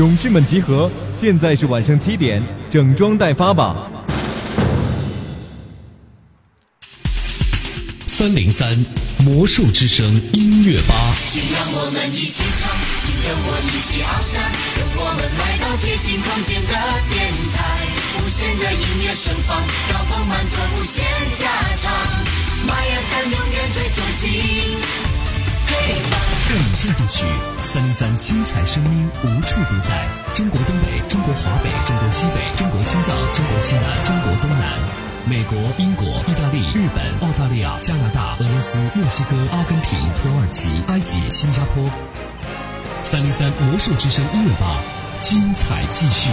勇士们集合！现在是晚上七点，整装待发吧。三零三魔术之声音乐吧，请让我们一起唱，请跟我一起翱翔，跟我们来到贴心空间的电台，无限的音乐盛放，高朋满座无限加长，My FM 永远最中心，陪伴。在以下地区，三零三精彩声音无处不在：中国东北、中国华北、中国西北、中国青藏、中国西南、中国东南。美国、英国、意大利、日本、澳大利亚、加拿大、俄罗斯、墨西哥、阿根廷、土耳其、埃及、新加坡。三零三魔兽之声音乐吧，精彩继续。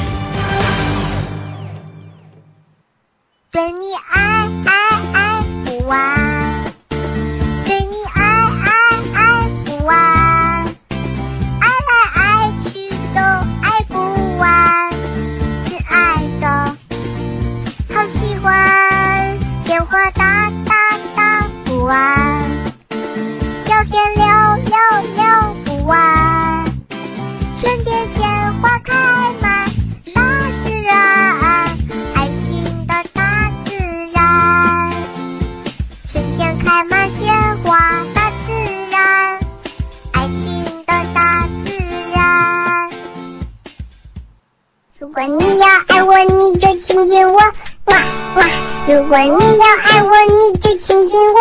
对你爱爱爱不完，电话打打打不完，聊天聊聊聊不完，春天鲜花开满大自然，爱情的大自然，春天开满鲜花，大自然，爱情的大自然。如果你要爱我，你就亲亲我，哇哇！如果你要爱我，你就亲亲我，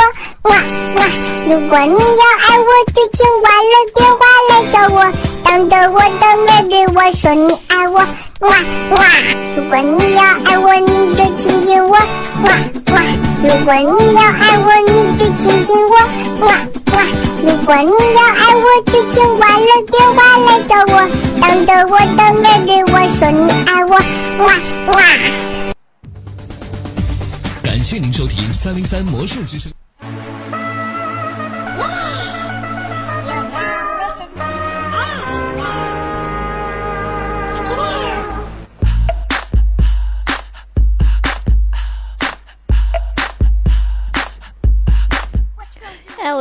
哇哇！如果你要爱我，就请挂了电话来找我，当着我的面对我说你爱我，哇哇！如果你要爱我，你就亲亲我，哇哇！如果你要爱我，你就亲亲我，哇哇！如果你要爱我，就请挂了电话来找我，当着我的面对我说你爱我，哇哇！感谢您收听三零三魔术之声。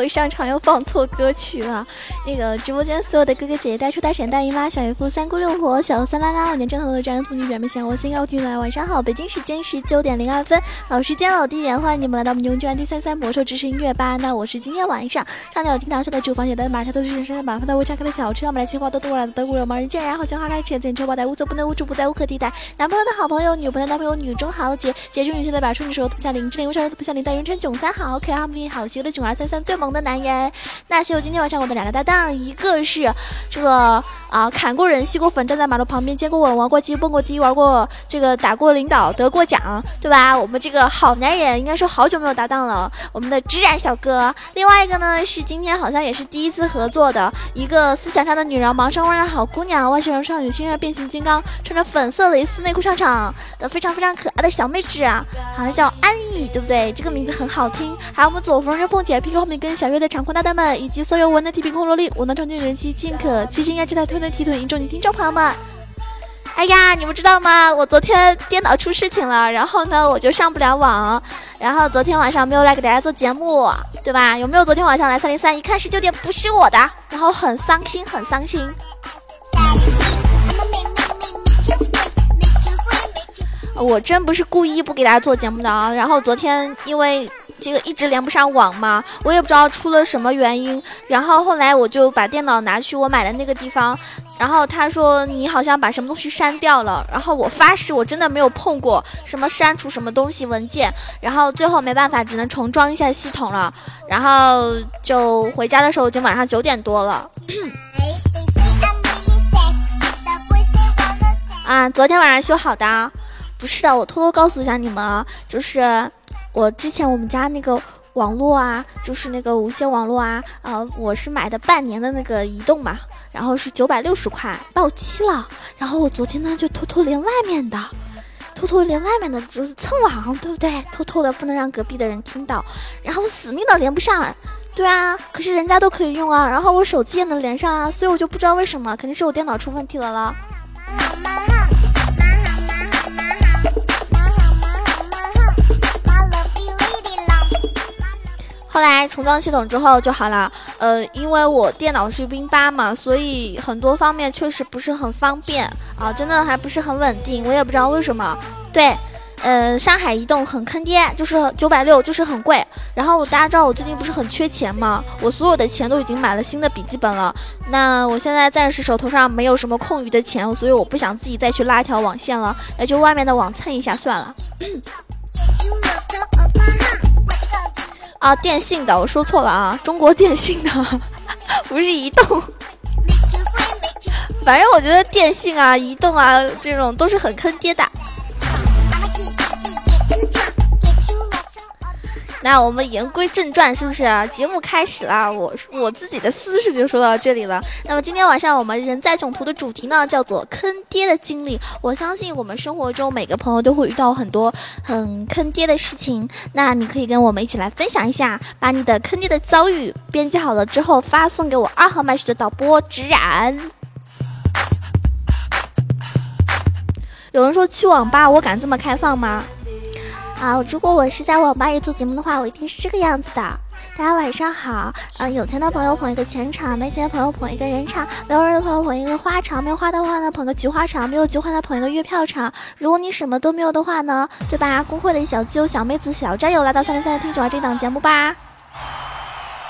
上场又放错歌曲了。那个直播间所有的哥哥姐姐，大叔大婶大姨妈、小姨夫、三姑六婆、小三拉拉、我年正头的战人妇女、表妹想我心高听来，晚上好！北京时间十九点零二分，老时间老地点，欢迎你们来到我们牛圈第三三魔兽之声音乐吧。那我是今天晚上上面有听到下的主房写的马车都是人生的马发的无价开的小车，买来计划都多来的德国人盲人见人好像花开车见车爆胎，无所不能无处不在无可替代。男朋友的好朋友，女朋友的男朋友，女中豪杰，杰出女性的把处女手特不像林志玲，为啥特不像林黛玉？陈囧三好可爱好美好邪恶的囧二三三最萌的男人。那谢我今天晚上我的两个搭档，一个是这个啊砍过人、吸过粉，站在马路旁边接过吻、玩过鸡、蹦过迪、玩过这个打过领导、得过奖，对吧？我们这个好男人，应该说好久没有搭档了，我们的直染小哥。另外一个呢是今天好像也是第一次合作的一个思想上的女人，盲上弯的好姑娘，外星人少女，亲热变形金刚，穿着粉色蕾丝内裤上场的非常非常可爱的小妹纸啊，好像叫安逸，对不对？这个名字很好听。还有我们左峰热凤姐、屁股后面跟小月的长裤大大们，以及所有文的 T P 空萝莉，我能超级人气尽可其实应该这台推的提腿，迎着你听众朋友们。哎呀，你们知道吗？我昨天电脑出事情了，然后呢，我就上不了网，然后昨天晚上没有来给大家做节目，对吧？有没有昨天晚上来三零三？一看十九点不是我的，然后很伤心，很伤心。我真不是故意不给大家做节目的啊！然后昨天因为这个一直连不上网嘛，我也不知道出了什么原因。然后后来我就把电脑拿去我买的那个地方，然后他说你好像把什么东西删掉了。然后我发誓我真的没有碰过什么删除什么东西文件。然后最后没办法，只能重装一下系统了。然后就回家的时候已经晚上九点多了。啊，昨天晚上修好的。不是的，我偷偷告诉一下你们啊，就是我之前我们家那个网络啊，就是那个无线网络啊，呃，我是买的半年的那个移动嘛，然后是九百六十块到期了，然后我昨天呢就偷偷连外面的，偷偷连外面的就是蹭网，对不对？偷偷的不能让隔壁的人听到，然后死命的连不上。对啊，可是人家都可以用啊，然后我手机也能连上啊，所以我就不知道为什么，肯定是我电脑出问题了了。后来重装系统之后就好了。呃，因为我电脑是 Win 八嘛，所以很多方面确实不是很方便啊，真的还不是很稳定。我也不知道为什么。对，呃，上海移动很坑爹，就是九百六，就是很贵。然后大家知道我最近不是很缺钱吗？我所有的钱都已经买了新的笔记本了。那我现在暂时手头上没有什么空余的钱，所以我不想自己再去拉条网线了，那就外面的网蹭一下算了。啊，电信的，我说错了啊，中国电信的，不是移动。反正我觉得电信啊、移动啊这种都是很坑爹的。那我们言归正传，是不是？节目开始了，我我自己的私事就说到这里了。那么今天晚上我们人在囧途的主题呢，叫做坑爹的经历。我相信我们生活中每个朋友都会遇到很多很坑爹的事情。那你可以跟我们一起来分享一下，把你的坑爹的遭遇编辑好了之后发送给我二号麦序的导播直染。有人说去网吧，我敢这么开放吗？啊，如果我是在网吧里做节目的话，我一定是这个样子的。大家晚上好，嗯，有钱的朋友捧一个钱场，没钱的朋友捧一个人场，没有人的朋友捧一个花场，没有花的话呢捧个菊花场，没有菊花的捧一个月票场。如果你什么都没有的话呢，就把公会的小舅、小妹子、小战友拉到三零三听九儿这档节目吧。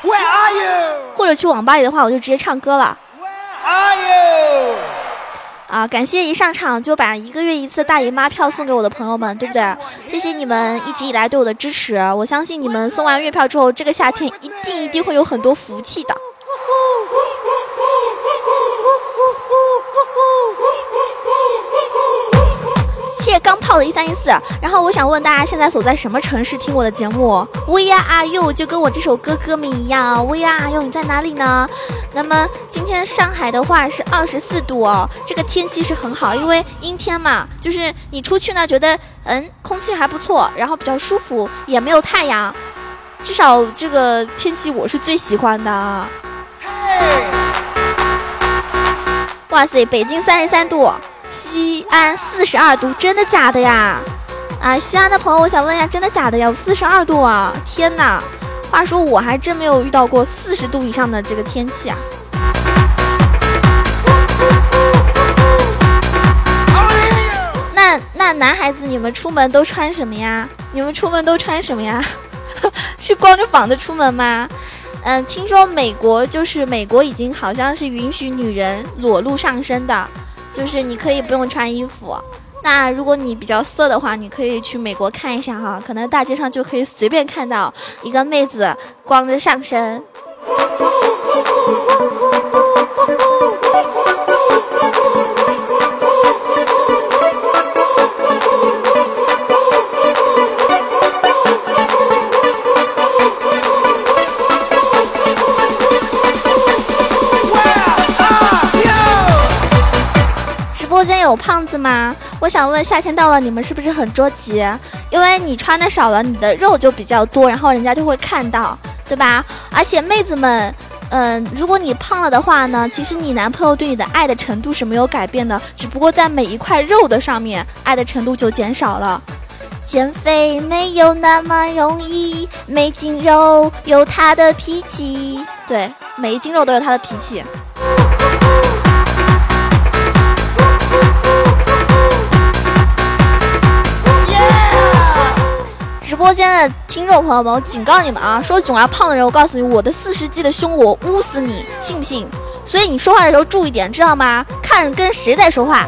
Where are you？或者去网吧里的话，我就直接唱歌了。Where are you？啊！感谢一上场就把一个月一次大姨妈票送给我的朋友们，对不对？谢谢你们一直以来对我的支持，我相信你们送完月票之后，这个夏天一定一定会有很多福气的。谢谢钢炮的一三一四，然后我想问大家，现在所在什么城市听我的节目？We are you，就跟我这首歌歌名一样，We are you，你在哪里呢？那么今天上海的话是二十四度哦，这个天气是很好，因为阴天嘛，就是你出去呢，觉得嗯空气还不错，然后比较舒服，也没有太阳，至少这个天气我是最喜欢的。哇塞，北京三十三度。西安四十二度，真的假的呀？啊，西安的朋友，我想问一下，真的假的呀？四十二度啊！天哪！话说我还真没有遇到过四十度以上的这个天气啊。那那男孩子，你们出门都穿什么呀？你们出门都穿什么呀？是光着膀子出门吗？嗯，听说美国就是美国已经好像是允许女人裸露上身的。就是你可以不用穿衣服，那如果你比较色的话，你可以去美国看一下哈，可能大街上就可以随便看到一个妹子光着上身。有胖子吗？我想问，夏天到了，你们是不是很着急？因为你穿的少了，你的肉就比较多，然后人家就会看到，对吧？而且妹子们，嗯，如果你胖了的话呢，其实你男朋友对你的爱的程度是没有改变的，只不过在每一块肉的上面，爱的程度就减少了。减肥没有那么容易，每斤肉有他的脾气。对，每一斤肉都有他的脾气。直播间的听众朋友们，我警告你们啊！说囧儿胖的人，我告诉你，我的四十 G 的胸我捂死你，信不信？所以你说话的时候注意点，知道吗？看跟谁在说话。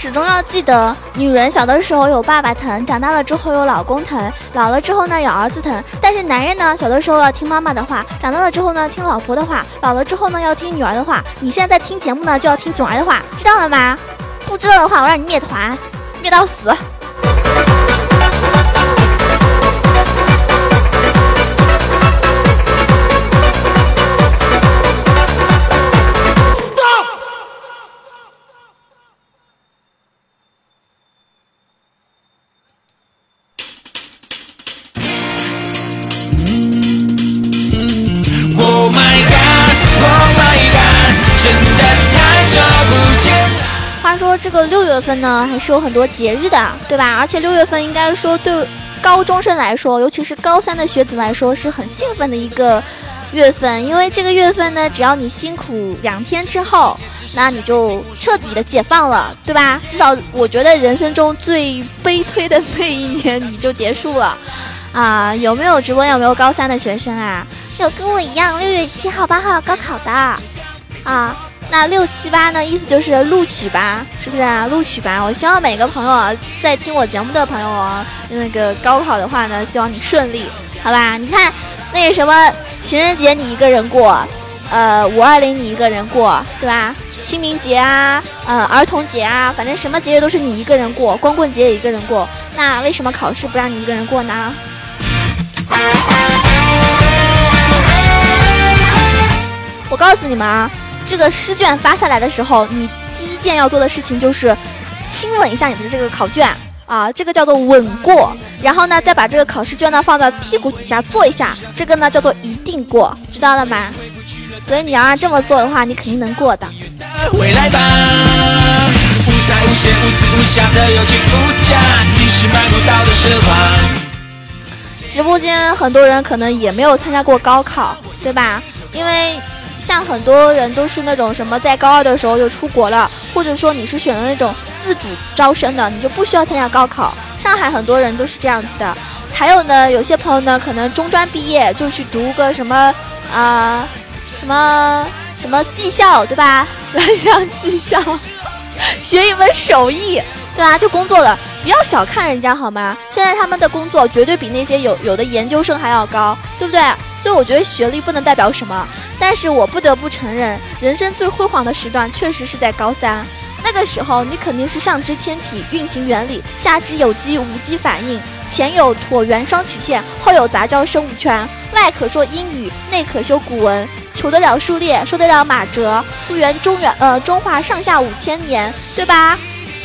始终要记得，女人小的时候有爸爸疼，长大了之后有老公疼，老了之后呢有儿子疼。但是男人呢，小的时候要听妈妈的话，长大了之后呢听老婆的话，老了之后呢要听女儿的话。你现在在听节目呢，就要听囧儿的话，知道了吗？不知道的话，我让你灭团，灭到死。这个六月份呢，还是有很多节日的，对吧？而且六月份应该说对高中生来说，尤其是高三的学子来说，是很兴奋的一个月份，因为这个月份呢，只要你辛苦两天之后，那你就彻底的解放了，对吧？至少我觉得人生中最悲催的那一年你就结束了。啊，有没有直播？有没有高三的学生啊？有跟我一样六月七号、八号高考的啊？那六七八呢？意思就是录取吧，是不是啊？录取吧！我希望每个朋友，在听我节目的朋友啊，那个高考的话呢，希望你顺利，好吧？你看，那个什么情人节你一个人过，呃，五二零你一个人过，对吧？清明节啊，呃，儿童节啊，反正什么节日都是你一个人过，光棍节也一个人过，那为什么考试不让你一个人过呢？我告诉你们啊，这个试卷发下来的时候，你第一件要做的事情就是亲吻一下你的这个考卷啊，这个叫做吻过。然后呢，再把这个考试卷呢放在屁股底下坐一下，这个呢叫做一定过，知道了吗？所以你要这么做的话，你肯定能过的。未来吧，无无无的有情假，你是买不到的奢华。直播间很多人可能也没有参加过高考，对吧？因为像很多人都是那种什么在高二的时候就出国了，或者说你是选的那种自主招生的，你就不需要参加高考。上海很多人都是这样子的。还有呢，有些朋友呢可能中专毕业就去读个什么啊什么什么技校，对吧？蓝翔技校，学一门手艺。对吧，就工作了，不要小看人家好吗？现在他们的工作绝对比那些有有的研究生还要高，对不对？所以我觉得学历不能代表什么，但是我不得不承认，人生最辉煌的时段确实是在高三。那个时候，你肯定是上知天体运行原理，下知有机无机反应，前有椭圆双曲线，后有杂交生物圈，外可说英语，内可修古文，求得了数列，说得了马哲，溯源中原呃中华上下五千年，对吧？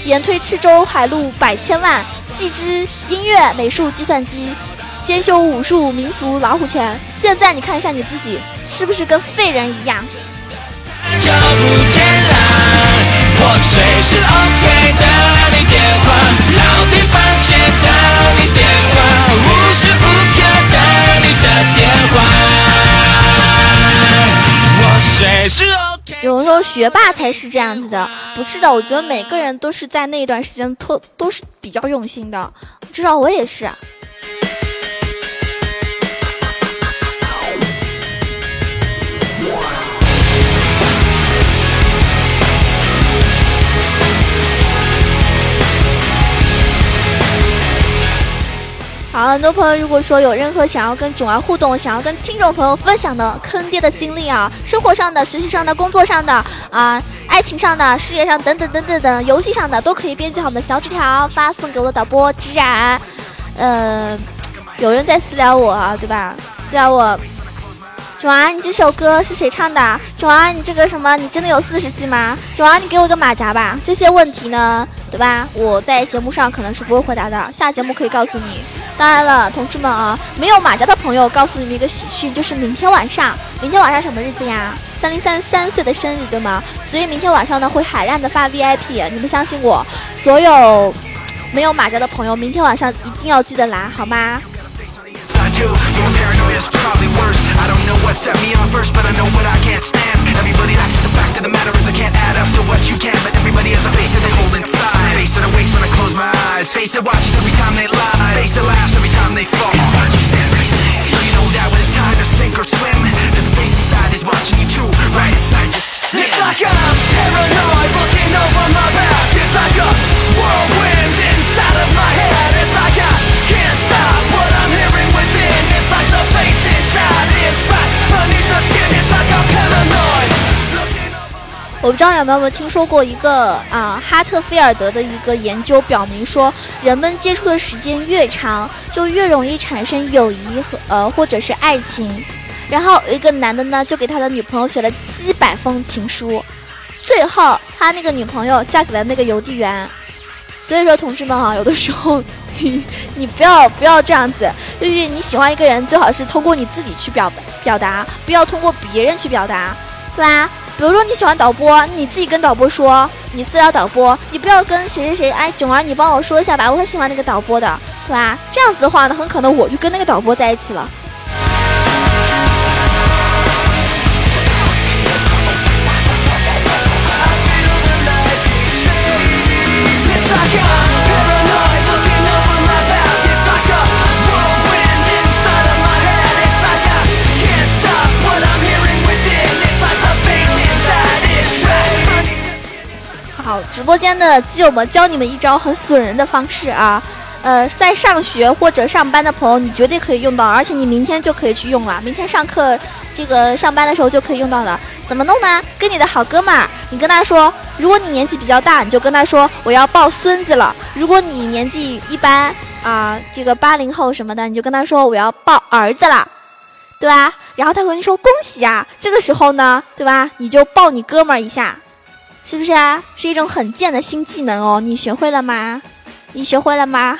延推赤州海路百千万，既知音乐、美术、计算机，兼修武术、民俗、老虎钳。现在你看一下你自己，是不是跟废人一样？有人说学霸才是这样子的，不是的，我觉得每个人都是在那段时间都都是比较用心的，至少我也是。好，很多朋友如果说有任何想要跟囧儿互动、想要跟听众朋友分享的坑爹的经历啊，生活上的、学习上的、工作上的啊、爱情上的、事业上等等等等等，游戏上的都可以编辑好我们的小纸条发送给我的导播直然。呃，有人在私聊我，对吧？私聊我。囧儿，你这首歌是谁唱的？囧儿，你这个什么？你真的有四十 G 吗？囧儿，你给我个马甲吧。这些问题呢，对吧？我在节目上可能是不会回答的，下节目可以告诉你。当然了，同志们啊，没有马甲的朋友，告诉你们一个喜讯，就是明天晚上，明天晚上什么日子呀？三零三三岁的生日，对吗？所以明天晚上呢，会海量的发 VIP，你们相信我，所有没有马甲的朋友，明天晚上一定要记得来，好吗？The fact of the matter is I can't add up to what you can, but everybody has a face that they hold inside. Face that awakes when I close my eyes. Face that watches every time they lie. Face that laughs every time they fall. So you know that when it's time to sink or swim, that the face inside is watching you too, right inside your skin. It's like I'm paranoid looking over my back. It's like a whirlwind inside of my head. It's like I can't stop what I'm hearing within. 我不知道有没有听说过一个啊，哈特菲尔德的一个研究表明说，人们接触的时间越长，就越容易产生友谊和呃或者是爱情。然后有一个男的呢，就给他的女朋友写了七百封情书，最后他那个女朋友嫁给了那个邮递员。所以说，同志们哈，有的时候 你你不要不要这样子，就是你喜欢一个人，最好是通过你自己去表表达，不要通过别人去表达，对吧？比如说你喜欢导播，你自己跟导播说，你私聊导播，你不要跟谁谁谁，哎，囧儿你帮我说一下吧，我很喜欢那个导播的，对吧？这样子的话呢，很可能我就跟那个导播在一起了。直播间的基友们教你们一招很损人的方式啊！呃，在上学或者上班的朋友，你绝对可以用到，而且你明天就可以去用了。明天上课，这个上班的时候就可以用到了。怎么弄呢？跟你的好哥们儿，你跟他说，如果你年纪比较大，你就跟他说我要抱孙子了；如果你年纪一般啊，这个八零后什么的，你就跟他说我要抱儿子了，对吧？然后他会跟你说恭喜啊！这个时候呢，对吧？你就抱你哥们儿一下。是不是啊？是一种很贱的新技能哦，你学会了吗？你学会了吗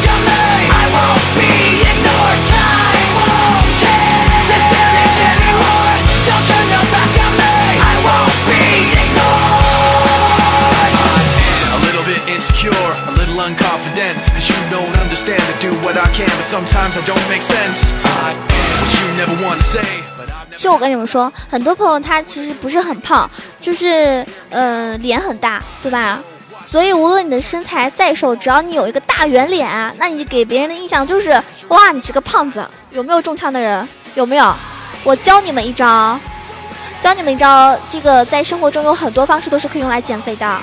what I can, but sometimes I don't make sense. I am what you never want to say. But I've never 其实我跟你们说，很多朋友他其实不是很胖，就是呃脸很大，对吧？所以无论你的身材再瘦，只要你有一个大圆脸，那你给别人的印象就是哇，你是个胖子。有没有中枪的人？有没有？我教你们一招，教你们一招，这个在生活中有很多方式都是可以用来减肥的。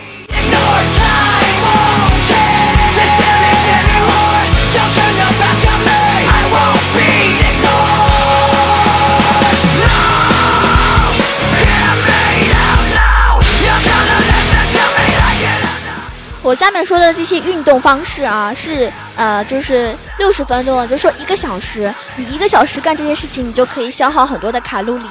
我下面说的这些运动方式啊，是呃，就是六十分钟，就说一个小时，你一个小时干这些事情，你就可以消耗很多的卡路里。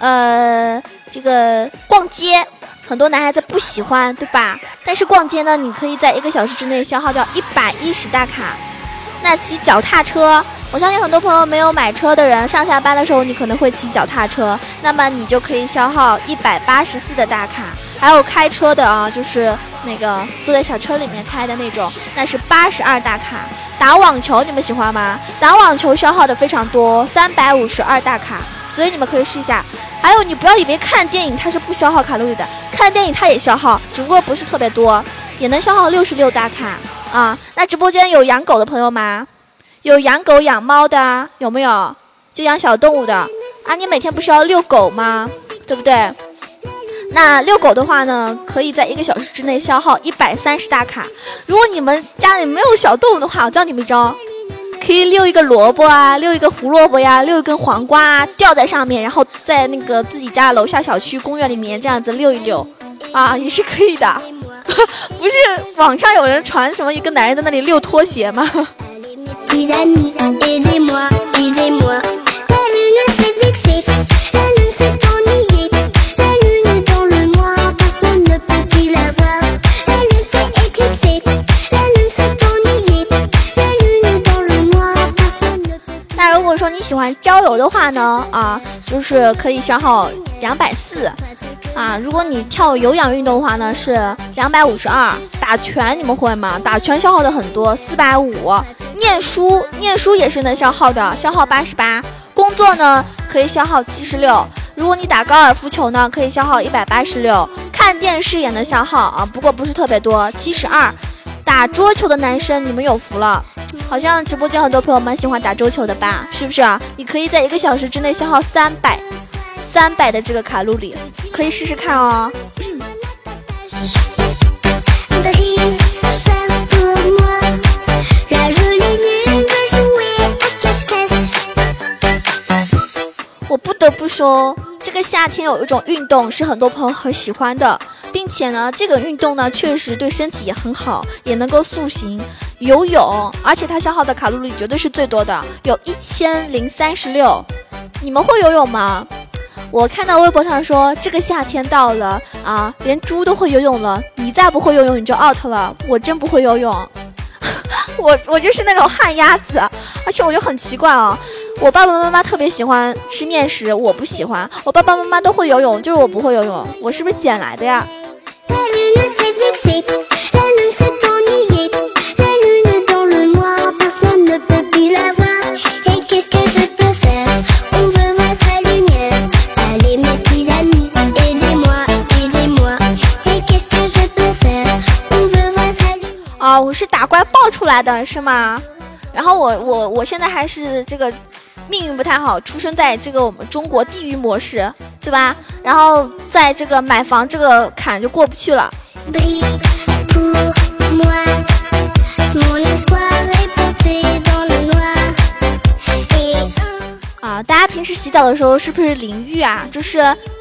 呃，这个逛街，很多男孩子不喜欢，对吧？但是逛街呢，你可以在一个小时之内消耗掉一百一十大卡。那骑脚踏车，我相信很多朋友没有买车的人，上下班的时候你可能会骑脚踏车，那么你就可以消耗一百八十四的大卡。还有开车的啊，就是那个坐在小车里面开的那种，那是八十二大卡。打网球你们喜欢吗？打网球消耗的非常多，三百五十二大卡，所以你们可以试一下。还有，你不要以为看电影它是不消耗卡路里的，看电影它也消耗，只不过不是特别多，也能消耗六十六大卡啊。那直播间有养狗的朋友吗？有养狗养猫的有没有？就养小动物的啊？你每天不是要遛狗吗？对不对？那遛狗的话呢，可以在一个小时之内消耗一百三十大卡。如果你们家里没有小动物的话，我教你们一招，可以遛一个萝卜啊，遛一个胡萝卜呀，遛一根黄瓜啊，吊在上面，然后在那个自己家楼下小区公园里面这样子遛一遛，啊，也是可以的。不是网上有人传什么一个男人在那里遛拖鞋吗？喜欢郊游的话呢，啊，就是可以消耗两百四，啊，如果你跳有氧运动的话呢是两百五十二。打拳你们会吗？打拳消耗的很多，四百五。念书念书也是能消耗的，消耗八十八。工作呢可以消耗七十六。如果你打高尔夫球呢，可以消耗一百八十六。看电视也能消耗啊，不过不是特别多，七十二。打桌球的男生你们有福了。好像直播间很多朋友们喜欢打桌球的吧？是不是啊？你可以在一个小时之内消耗三百三百的这个卡路里可以试试看哦。我不得不说，这个夏天有一种运动是很多朋友很喜欢的，并且呢，这个运动呢确实对身体也很好，也能够塑形。游泳，而且它消耗的卡路里绝对是最多的，有一千零三十六。你们会游泳吗？我看到微博上说，这个夏天到了啊，连猪都会游泳了。你再不会游泳，你就 out 了。我真不会游泳，我我就是那种旱鸭子，而且我就很奇怪啊。我爸爸妈妈特别喜欢吃面食，我不喜欢。我爸爸妈妈都会游泳，就是我不会游泳。我是不是捡来的呀？啊，我是打怪爆出来的是吗？然后我我我现在还是这个命运不太好，出生在这个我们中国地狱模式，对吧？然后在这个买房这个坎就过不去了。啊，大家平时洗澡的时候是不是淋浴啊？就是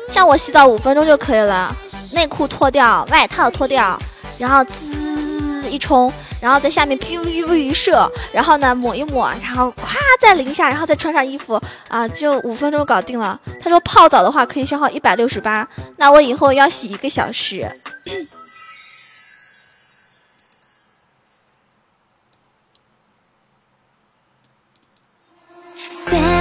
像我洗澡五分钟就可以了，内裤脱掉，外套脱掉，然后滋一冲，然后在下面 biu biu 一射，然后呢抹一抹，然后咵再淋一下，然后再穿上衣服啊，就五分钟搞定了。他说泡澡的话可以消耗一百六十八，那我以后要洗一个小时。biu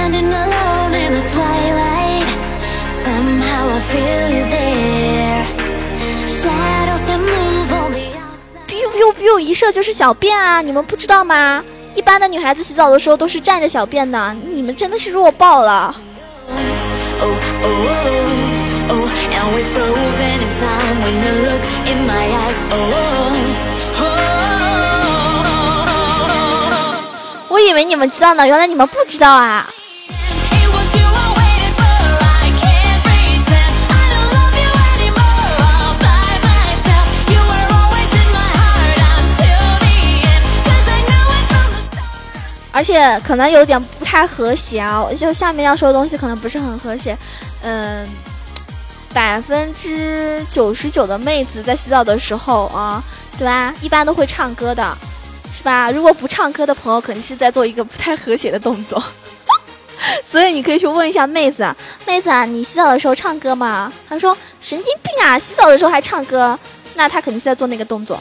biu biu 一射就是小便啊，你们不知道吗？一般的女孩子洗澡的时候都是站着小便的，你们真的是弱爆了。我以为你们知道呢，原来你们不知道啊。而且可能有点不太和谐啊，就下面要说的东西可能不是很和谐。嗯，百分之九十九的妹子在洗澡的时候啊，对吧？一般都会唱歌的，是吧？如果不唱歌的朋友，肯定是在做一个不太和谐的动作。所以你可以去问一下妹子，妹子啊，你洗澡的时候唱歌吗？她说神经病啊，洗澡的时候还唱歌，那她肯定是在做那个动作。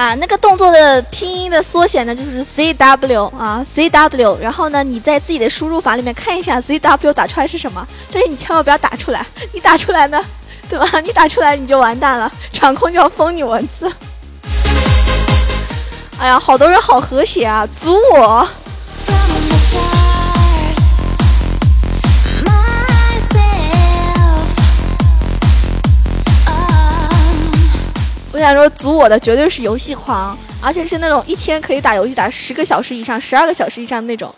啊，那个动作的拼音的缩写呢，就是 C W 啊，C W。然后呢，你在自己的输入法里面看一下 C W 打出来是什么，但是你千万不要打出来，你打出来呢，对吧？你打出来你就完蛋了，场控就要封你文字。哎呀，好多人好和谐啊，组我。我想说，组我的绝对是游戏狂，而且是那种一天可以打游戏打十个小时以上、十二个小时以上的那种。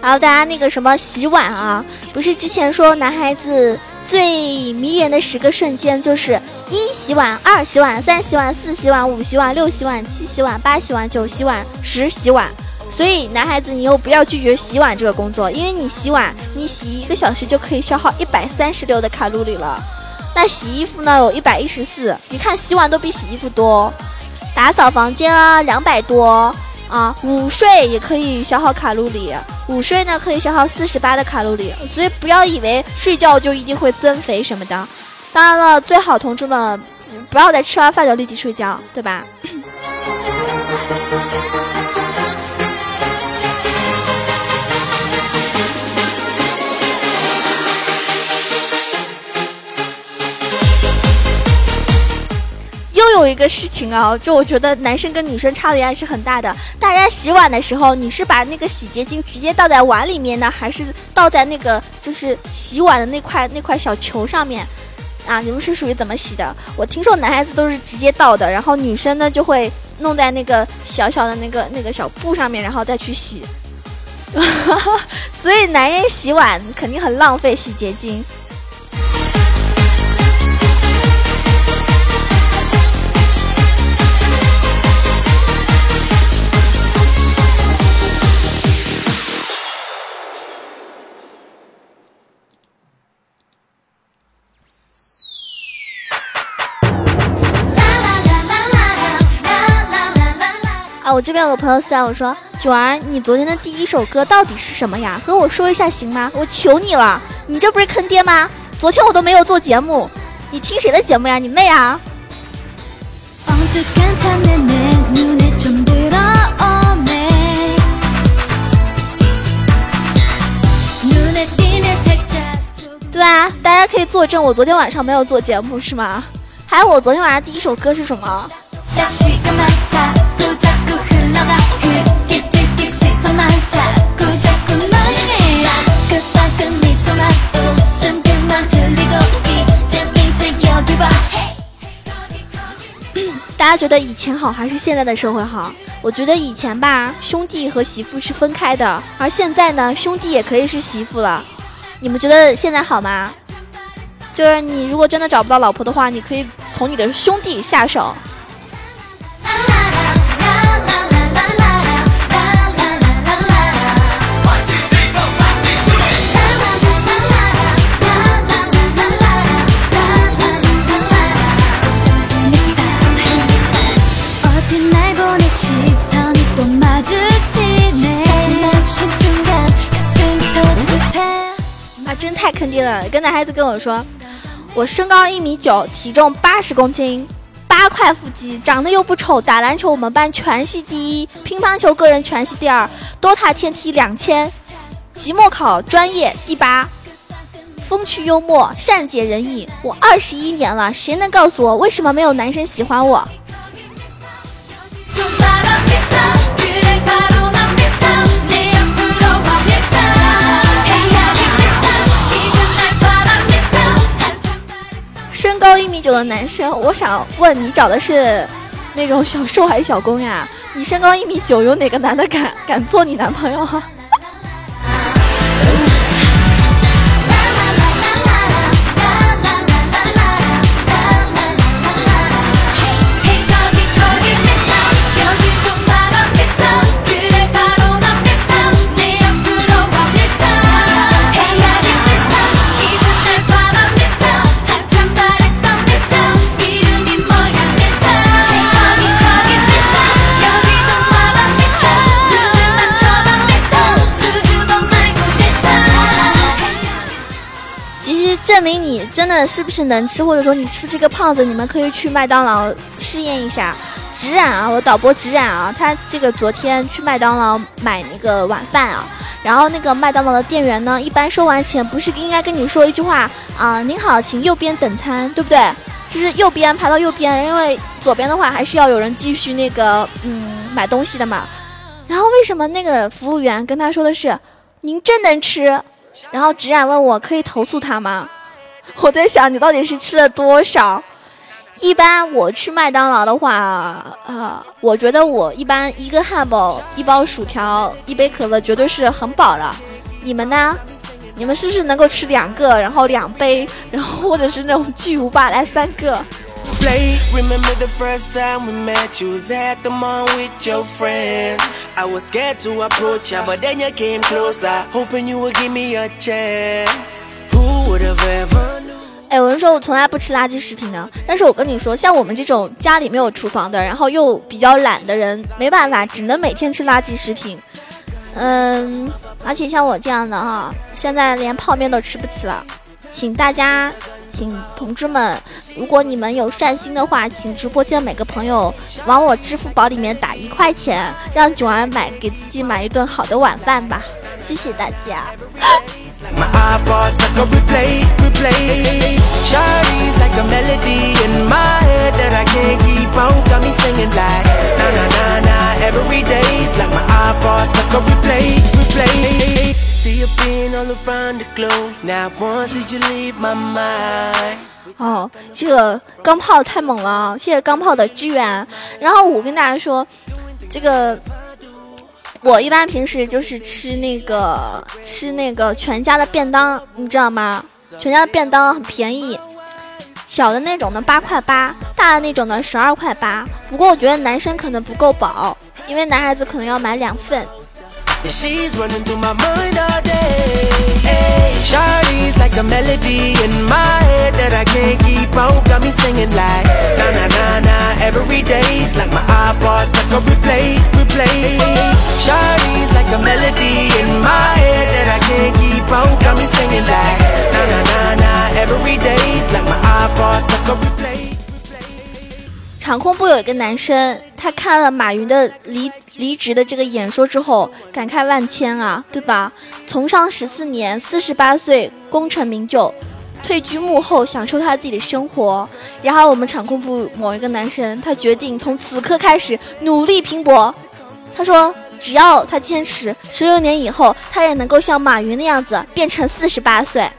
还有大家那个什么洗碗啊，不是之前说男孩子最迷人的十个瞬间就是。一洗碗，二洗碗，三洗碗，四洗碗，五洗碗，六洗碗，七洗碗，八洗碗，九洗碗，十洗碗。所以男孩子，你又不要拒绝洗碗这个工作，因为你洗碗，你洗一个小时就可以消耗一百三十六的卡路里了。那洗衣服呢，有一百一十四。你看洗碗都比洗衣服多。打扫房间啊，两百多啊。午睡也可以消耗卡路里，午睡呢可以消耗四十八的卡路里。所以不要以为睡觉就一定会增肥什么的。当然了，最好同志们不要在吃完饭就立即睡觉，对吧？又有一个事情啊，就我觉得男生跟女生差别还是很大的。大家洗碗的时候，你是把那个洗洁精直接倒在碗里面呢，还是倒在那个就是洗碗的那块那块小球上面？啊，你们是属于怎么洗的？我听说男孩子都是直接倒的，然后女生呢就会弄在那个小小的那个那个小布上面，然后再去洗。所以男人洗碗肯定很浪费洗洁精。我这边有个朋友私聊我说：“九儿，你昨天的第一首歌到底是什么呀？和我说一下行吗？我求你了，你这不是坑爹吗？昨天我都没有做节目，你听谁的节目呀？你妹啊！”对啊，大家可以作证，我昨天晚上没有做节目是吗？还有我昨天晚上第一首歌是什么？大家觉得以前好还是现在的社会好？我觉得以前吧，兄弟和媳妇是分开的，而现在呢，兄弟也可以是媳妇了。你们觉得现在好吗？就是你如果真的找不到老婆的话，你可以从你的兄弟下手。太坑爹了！跟男孩子跟我说，我身高一米九，体重八十公斤，八块腹肌，长得又不丑，打篮球我们班全系第一，乒乓球个人全系第二，DOTA 天梯两千，期末考专业第八，风趣幽默，善解人意。我二十一年了，谁能告诉我为什么没有男生喜欢我？一米九的男生，我想问你找的是那种小瘦还是小公呀？你身高一米九，有哪个男的敢敢做你男朋友？真的是不是能吃，或者说你是不是个胖子？你们可以去麦当劳试验一下。直染啊，我导播直染啊，他这个昨天去麦当劳买那个晚饭啊，然后那个麦当劳的店员呢，一般收完钱不是应该跟你说一句话啊？您好，请右边等餐，对不对？就是右边排到右边，因为左边的话还是要有人继续那个嗯买东西的嘛。然后为什么那个服务员跟他说的是您真能吃？然后直染问我可以投诉他吗？我在想，你到底是吃了多少？一般我去麦当劳的话，啊，我觉得我一般一个汉堡、一包薯条、一杯可乐，绝对是很饱了。你们呢？你们是不是能够吃两个，然后两杯，然后或者是那种巨无霸来三个？哎，有人说我从来不吃垃圾食品的，但是我跟你说，像我们这种家里没有厨房的，然后又比较懒的人，没办法，只能每天吃垃圾食品。嗯，而且像我这样的哈，现在连泡面都吃不起了。请大家，请同志们，如果你们有善心的话，请直播间每个朋友往我支付宝里面打一块钱，让囧儿买给自己买一顿好的晚饭吧。谢谢大家。My eyeballs like a replay, replay. Shawty's like a melody in my head that I can't keep on. Got me singing like na na na na every day's like my eyeballs like a replay, replay. See you being all around the globe. Not once did you leave my mind. 哦，这个钢炮太猛了啊！谢谢钢炮的支援。然后我跟大家说，这个我一般平时就是吃那个吃那个全家的便当，你知道吗？全家的便当很便宜，小的那种的八块八，大的那种的十二块八。不过我觉得男生可能不够饱，因为男孩子可能要买两份。Yeah, she's running through my mind all day. Hey, Shawty's like a melody in my head that I can't keep on. Got me singing like na na na na every day's like my iPod stuck on replay, replay. Shawty's like a melody in my head that I can't keep on. Got me singing like na na na na every day's like my iPod stuck on replay. 场控部有一个男生，他看了马云的离离职的这个演说之后，感慨万千啊，对吧？从上十四年，四十八岁功成名就，退居幕后，享受他自己的生活。然后我们场控部某一个男生，他决定从此刻开始努力拼搏。他说，只要他坚持，十六年以后，他也能够像马云那样子变成四十八岁。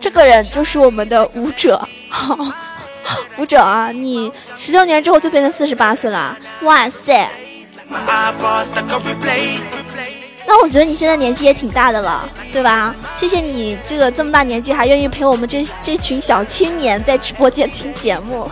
这个人就是我们的舞者，舞者啊！你十六年之后就变成四十八岁了，哇塞！那我觉得你现在年纪也挺大的了，对吧？谢谢你这个这么大年纪还愿意陪我们这这群小青年在直播间听节目。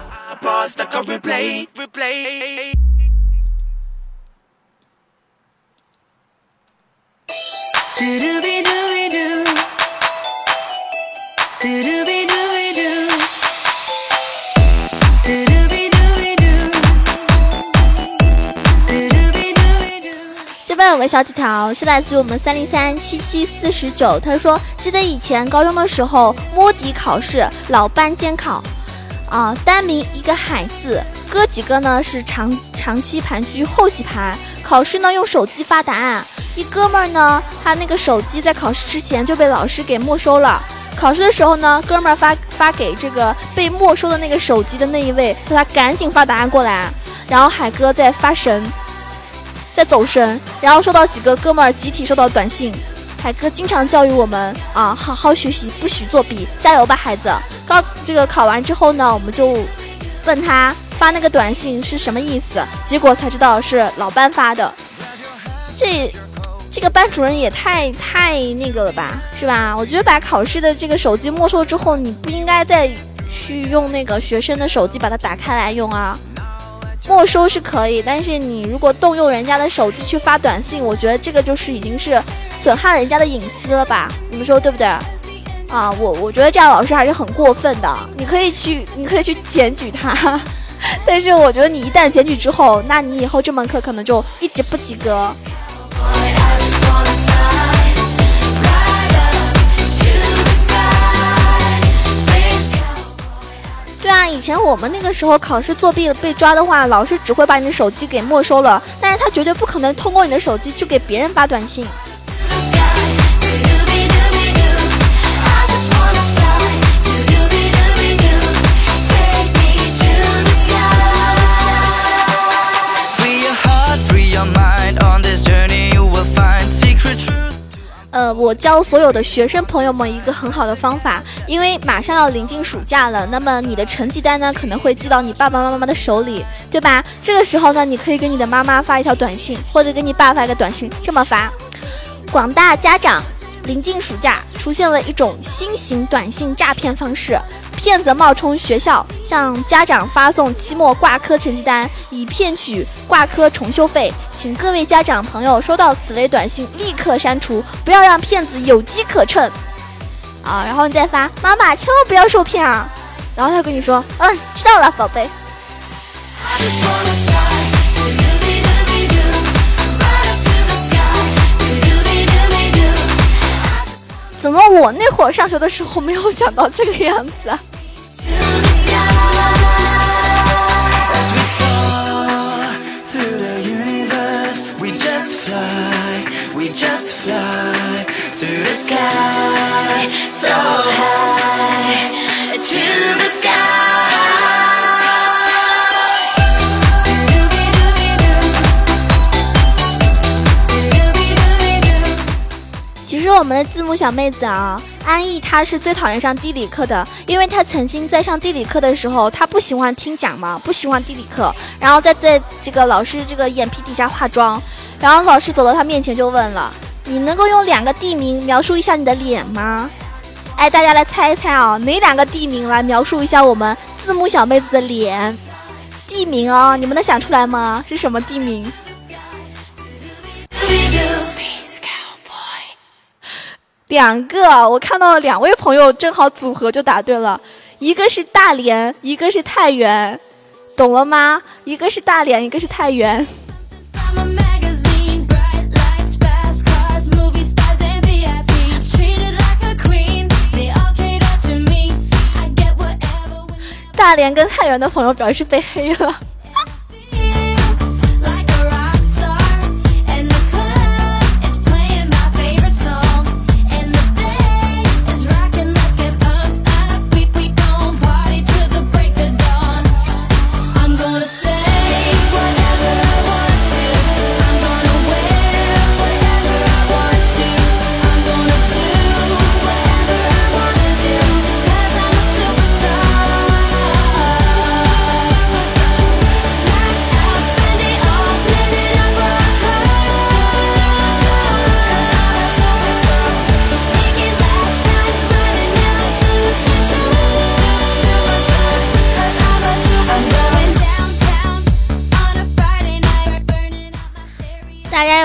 这边有个小纸条是来自于我们三零三七七四十九，他说记得以前高中的时候摸底考试，老班监考，啊、单名一个海字，哥几个呢是长长期盘踞后几排，考试呢用手机发答案，一哥们儿呢他那个手机在考试之前就被老师给没收了。考试的时候呢，哥们儿发发给这个被没收的那个手机的那一位，叫他赶紧发答案过来。然后海哥在发神，在走神，然后收到几个哥们儿集体收到短信。海哥经常教育我们啊，好好学习，不许作弊，加油吧，孩子！高这个考完之后呢，我们就问他发那个短信是什么意思，结果才知道是老班发的。这这个班主任也太太那个了吧，是吧？我觉得把考试的这个手机没收之后，你不应该再去用那个学生的手机把它打开来用啊。没收是可以，但是你如果动用人家的手机去发短信，我觉得这个就是已经是损害人家的隐私了吧？你们说对不对？啊，我我觉得这样老师还是很过分的。你可以去，你可以去检举他，但是我觉得你一旦检举之后，那你以后这门课可能就一直不及格。对啊，以前我们那个时候考试作弊被抓的话，老师只会把你的手机给没收了，但是他绝对不可能通过你的手机去给别人发短信。我教所有的学生朋友们一个很好的方法，因为马上要临近暑假了，那么你的成绩单呢可能会寄到你爸爸妈妈的手里，对吧？这个时候呢，你可以给你的妈妈发一条短信，或者给你爸发一个短信，这么发：广大家长，临近暑假，出现了一种新型短信诈骗方式。骗子冒充学校，向家长发送期末挂科成绩单，以骗取挂科重修费。请各位家长朋友收到此类短信立刻删除，不要让骗子有机可乘。啊，然后你再发妈妈，千万不要受骗啊！然后他跟你说，嗯，知道了，宝贝。I just wanna 怎么我那会儿上学的时候没有想到这个样子啊？To the sky. As we soar through the universe, we just fly, we just fly through the sky. So high. 我们的字幕小妹子啊，安逸她是最讨厌上地理课的，因为她曾经在上地理课的时候，她不喜欢听讲嘛，不喜欢地理课，然后在在这个老师这个眼皮底下化妆，然后老师走到她面前就问了：“你能够用两个地名描述一下你的脸吗？”哎，大家来猜一猜啊，哪两个地名来描述一下我们字幕小妹子的脸？地名啊，你们能想出来吗？是什么地名？两个，我看到了两位朋友正好组合就答对了，一个是大连，一个是太原，懂了吗？一个是大连，一个是太原。大连跟太原的朋友表示被黑了。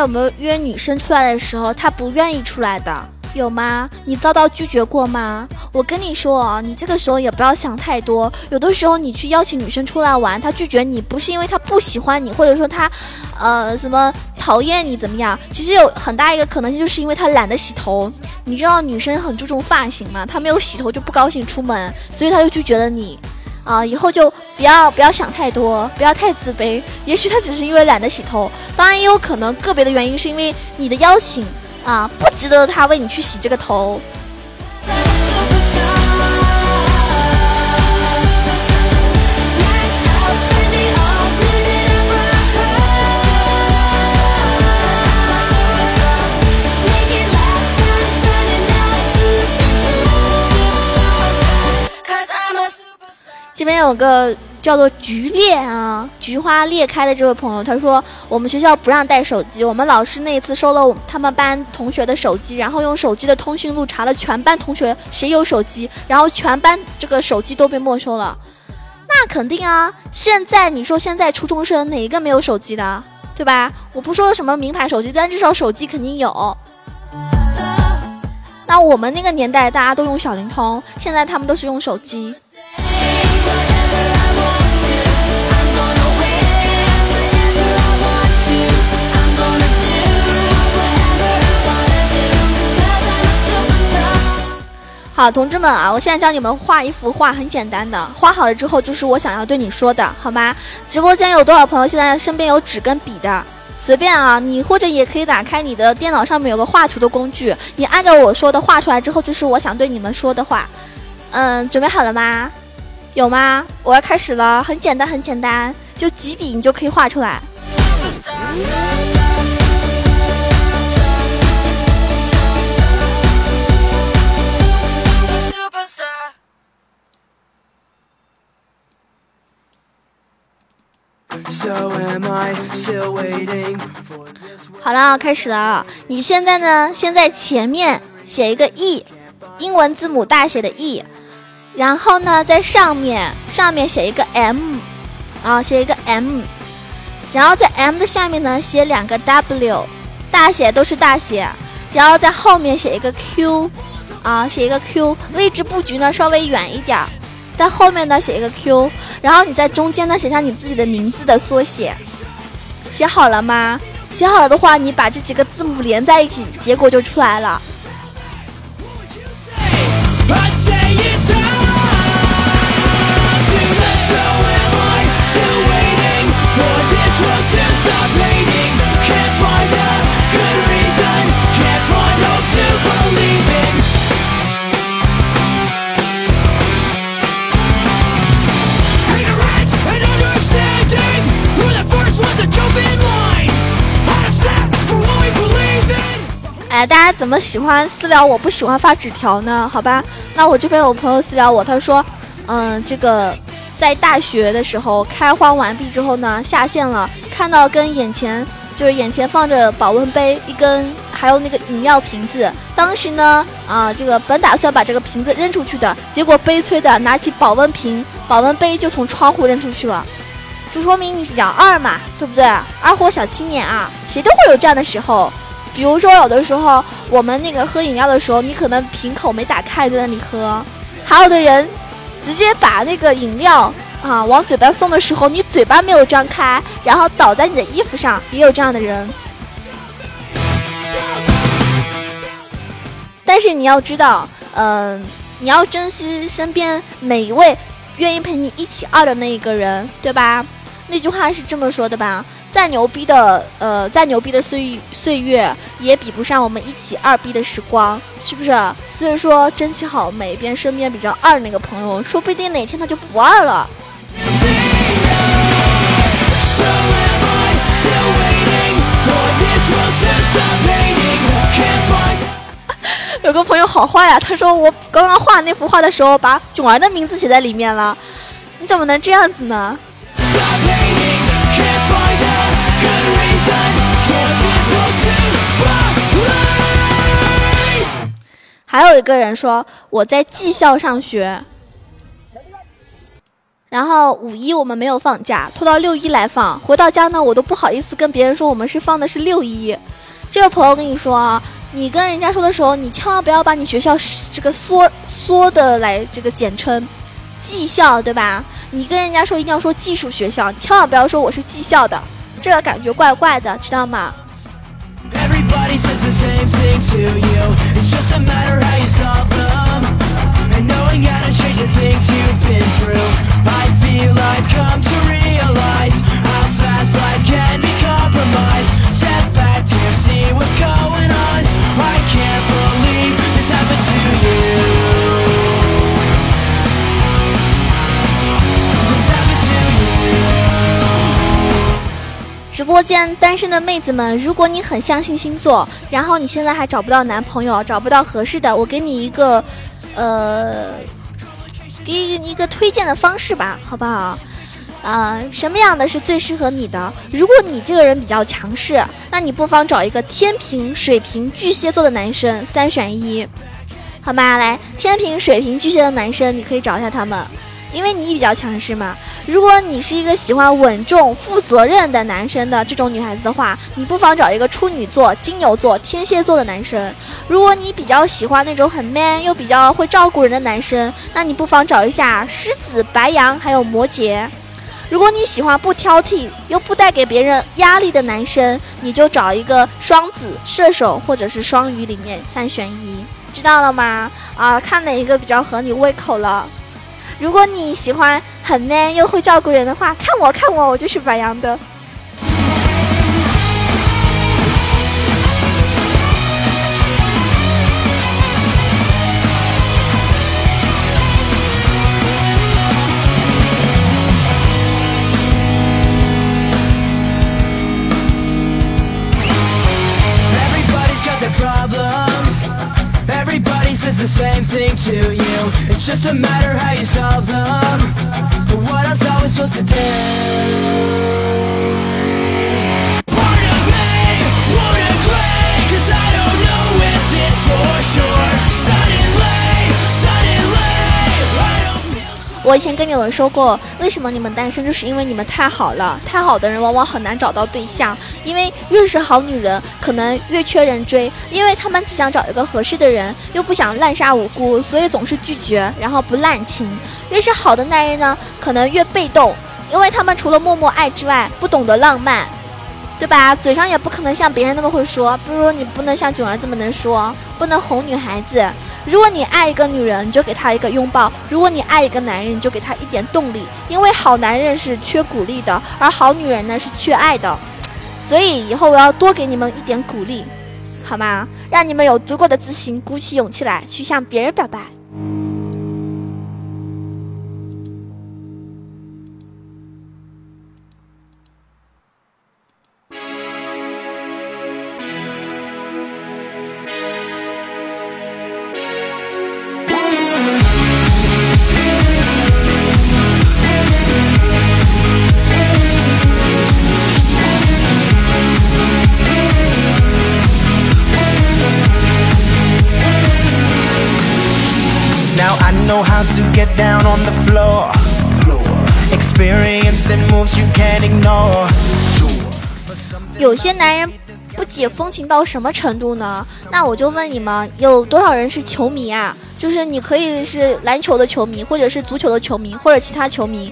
有没有约女生出来的时候，她不愿意出来的？有吗？你遭到拒绝过吗？我跟你说啊，你这个时候也不要想太多。有的时候你去邀请女生出来玩，她拒绝你不是因为她不喜欢你，或者说她，呃，什么讨厌你怎么样？其实有很大一个可能性，就是因为她懒得洗头。你知道女生很注重发型吗？她没有洗头就不高兴出门，所以她就拒绝了你。啊，以后就不要不要想太多，不要太自卑。也许他只是因为懒得洗头，当然也有可能个别的原因是因为你的邀请啊不值得他为你去洗这个头。这边有个叫做菊裂啊，菊花裂开的这位朋友，他说我们学校不让带手机，我们老师那一次收了他们班同学的手机，然后用手机的通讯录查了全班同学谁有手机，然后全班这个手机都被没收了。那肯定啊，现在你说现在初中生哪一个没有手机的，对吧？我不说什么名牌手机，但至少手机肯定有。那我们那个年代大家都用小灵通，现在他们都是用手机。好，同志们啊，我现在教你们画一幅画，很简单的，画好了之后就是我想要对你说的，好吗？直播间有多少朋友现在身边有纸跟笔的？随便啊，你或者也可以打开你的电脑，上面有个画图的工具，你按照我说的画出来之后，就是我想对你们说的话。嗯，准备好了吗？有吗？我要开始了，很简单，很简单，就几笔你就可以画出来。好了，开始了。你现在呢？先在前面写一个 E，英文字母大写的 E，然后呢，在上面上面写一个 M，啊，写一个 M，然后在 M 的下面呢写两个 W，大写都是大写，然后在后面写一个 Q，啊，写一个 Q，位置布局呢稍微远一点。在后面呢写一个 Q，然后你在中间呢写上你自己的名字的缩写，写好了吗？写好了的话，你把这几个字母连在一起，结果就出来了。哎，大家怎么喜欢私聊我不喜欢发纸条呢？好吧，那我这边有朋友私聊我，他说，嗯，这个在大学的时候开荒完毕之后呢，下线了，看到跟眼前就是眼前放着保温杯一根，还有那个饮料瓶子，当时呢，啊，这个本打算把这个瓶子扔出去的，结果悲催的拿起保温瓶、保温杯就从窗户扔出去了。就说明你比较二嘛，对不对？二货小青年啊，谁都会有这样的时候。比如说，有的时候我们那个喝饮料的时候，你可能瓶口没打开在那里喝；还有的人直接把那个饮料啊往嘴巴送的时候，你嘴巴没有张开，然后倒在你的衣服上，也有这样的人。但是你要知道，嗯、你要珍惜身边每一位愿意陪你一起二的那一个人，对吧？那句话是这么说的吧？再牛逼的，呃，再牛逼的岁岁月，也比不上我们一起二逼的时光，是不是？所以说，珍惜好每一边身边比较二那个朋友，说不定哪天他就不二了。有个朋友好坏呀、他说我刚刚画那幅画的时候，把囧儿的名字写在里面了，你怎么能这样子呢？还有一个人说我在技校上学，然后五一我们没有放假，拖到六一来放。回到家呢，我都不好意思跟别人说我们是放的是六一。这个朋友跟你说啊，你跟人家说的时候，你千万不要把你学校这个缩缩的来这个简称技校，对吧？你跟人家说一定要说技术学校，千万不要说我是技校的，这个感觉怪怪的，知道吗？Everybody says the same thing to you. It's just a matter how you solve them. And knowing how to change the things you've been through. I feel I've come to realize how fast life can be compromised. 直播间单身的妹子们，如果你很相信星座，然后你现在还找不到男朋友，找不到合适的，我给你一个，呃，给你一个推荐的方式吧，好不好？啊、什么样的是最适合你的？如果你这个人比较强势，那你不妨找一个天平、水瓶、巨蟹座的男生，三选一，好吗？来，天平、水瓶、巨蟹的男生，你可以找一下他们。因为你比较强势嘛。如果你是一个喜欢稳重、负责任的男生的这种女孩子的话，你不妨找一个处女座、金牛座、天蝎座的男生。如果你比较喜欢那种很 man 又比较会照顾人的男生，那你不妨找一下狮子、白羊还有摩羯。如果你喜欢不挑剔又不带给别人压力的男生，你就找一个双子、射手或者是双鱼里面三选一，知道了吗？啊，看哪一个比较合你胃口了。如果你喜欢很 man 又会照顾人的话，看我看我，我就是白羊的。The same thing to you. It's just a matter how you solve them. But what else are we supposed to do? Part of me won't agree, 'cause I don't know if it's for sure. 我以前跟你们说过，为什么你们单身，就是因为你们太好了。太好的人往往很难找到对象，因为越是好女人，可能越缺人追，因为他们只想找一个合适的人，又不想滥杀无辜，所以总是拒绝，然后不滥情。越是好的男人呢，可能越被动，因为他们除了默默爱之外，不懂得浪漫。对吧？嘴上也不可能像别人那么会说，不如你不能像囧儿这么能说，不能哄女孩子。如果你爱一个女人，你就给她一个拥抱；如果你爱一个男人，你就给他一点动力。因为好男人是缺鼓励的，而好女人呢是缺爱的。所以以后我要多给你们一点鼓励，好吗？让你们有足够的自信，鼓起勇气来去向别人表白。些男人不解风情到什么程度呢？那我就问你们，有多少人是球迷啊？就是你可以是篮球的球迷，或者是足球的球迷，或者其他球迷，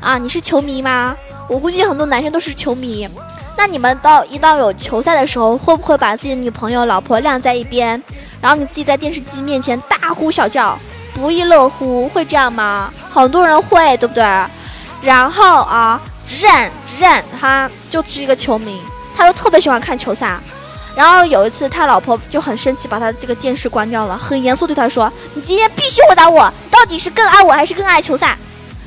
啊，你是球迷吗？我估计很多男生都是球迷。那你们到一到有球赛的时候，会不会把自己的女朋友、老婆晾在一边，然后你自己在电视机面前大呼小叫，不亦乐乎？会这样吗？很多人会，对不对？然后啊，直染直染，他就是一个球迷，他又特别喜欢看球赛。然后有一次，他老婆就很生气，把他这个电视关掉了，很严肃对他说：“你今天必须回答我，到底是更爱我还是更爱球赛？”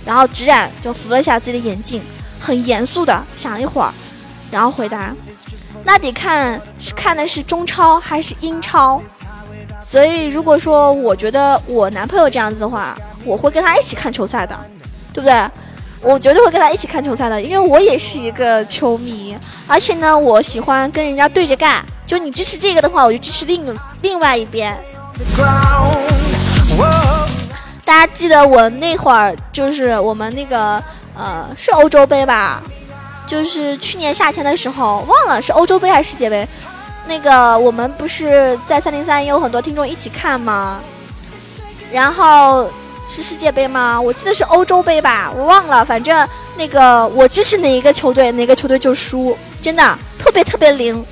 然后直染就扶了一下自己的眼镜，很严肃的想了一会儿，然后回答：“那得看是看的是中超还是英超。”所以如果说我觉得我男朋友这样子的话，我会跟他一起看球赛的，对不对？我绝对会跟他一起看球赛的，因为我也是一个球迷，而且呢，我喜欢跟人家对着干。就你支持这个的话，我就支持另另外一边。大家记得我那会儿就是我们那个呃是欧洲杯吧，就是去年夏天的时候，忘了是欧洲杯还是世界杯。那个我们不是在三零三也有很多听众一起看吗？然后是世界杯吗？我记得是欧洲杯吧，我忘了。反正那个我支持哪一个球队，哪个球队就输，真的特别特别灵。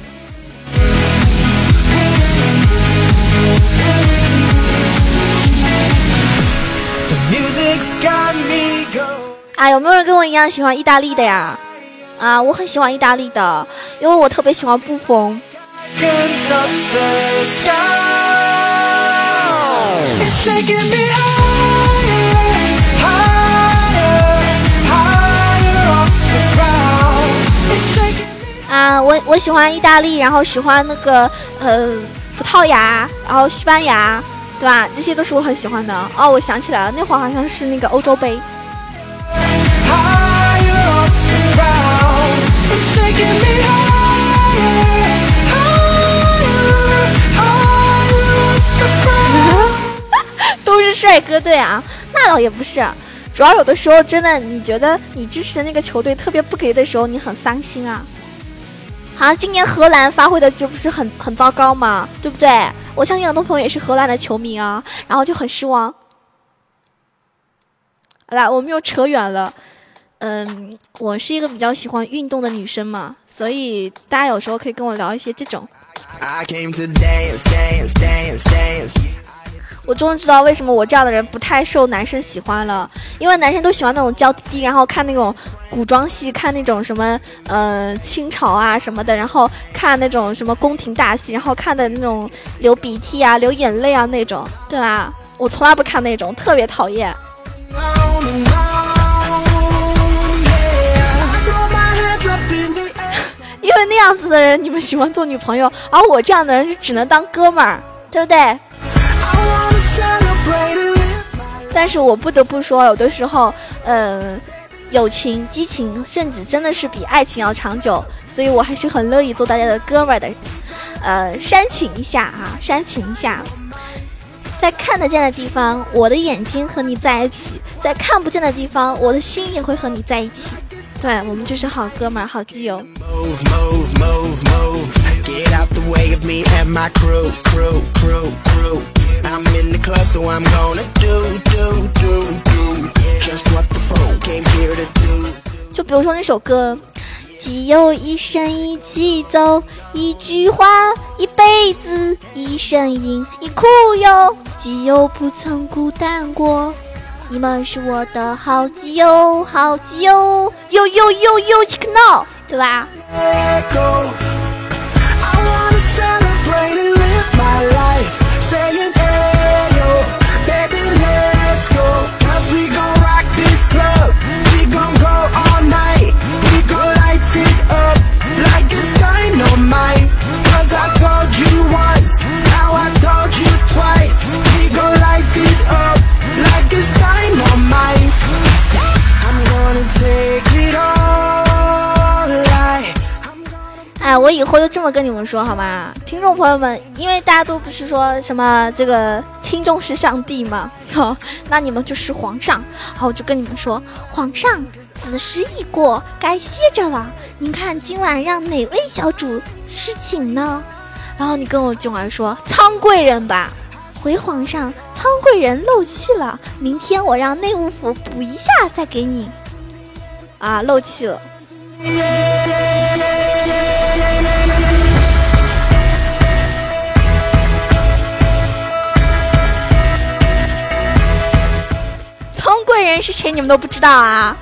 啊，有没有人跟我一样喜欢意大利的呀？啊，我很喜欢意大利的，因为我特别喜欢布冯。It's taking me 啊，我我喜欢意大利，然后喜欢那个呃葡萄牙，然后西班牙，对吧？这些都是我很喜欢的。哦，我想起来了，那会儿好像是那个欧洲杯。都是帅哥队啊？那倒也不是，主要有的时候真的，你觉得你支持的那个球队特别不给的时候，你很伤心啊。好像今年荷兰发挥的这不是很很糟糕吗？对不对？我相信很多朋友也是荷兰的球迷啊，然后就很失望。好啦，我们又扯远了。嗯，我是一个比较喜欢运动的女生嘛，所以大家有时候可以跟我聊一些这种。I came to dance, dance, dance, dance. 我终于知道为什么我这样的人不太受男生喜欢了，因为男生都喜欢那种娇滴滴，然后看那种古装戏，看那种什么呃清朝啊什么的，然后看那种什么宫廷大戏，然后看的那种流鼻涕啊、流眼泪啊那种，对吧？我从来不看那种，特别讨厌。因为那样子的人你们喜欢做女朋友，而我这样的人就只能当哥们儿，对不对？但是我不得不说，有的时候，呃，友情、激情，甚至真的是比爱情要长久，所以我还是很乐意做大家的哥们儿的。呃，煽情一下啊，煽情一下，在看得见的地方，我的眼睛和你在一起；在看不见的地方，我的心也会和你在一起。对我们就是好哥们儿、好基友。I'm in the club, so I'm gonna do, do, do, do. Just what the phone came here to do. 就比如说那首歌，只有一生一起走，一句话一辈子，一声音一哭哟，基友不曾孤单过。你们是我的好基友，好基友，呦呦呦呦，check now，对吧？哎，我以后就这么跟你们说好吗？听众朋友们，因为大家都不是说什么这个听众是上帝嘛？好，那你们就是皇上。好，我就跟你们说，皇上，子时已过，该歇着了。您看今晚让哪位小主侍寝呢？然后你跟我囧儿说，苍贵人吧。回皇上，苍贵人漏气了，明天我让内务府补一下再给你。啊，漏气了。苍贵人是谁？你们都不知道啊？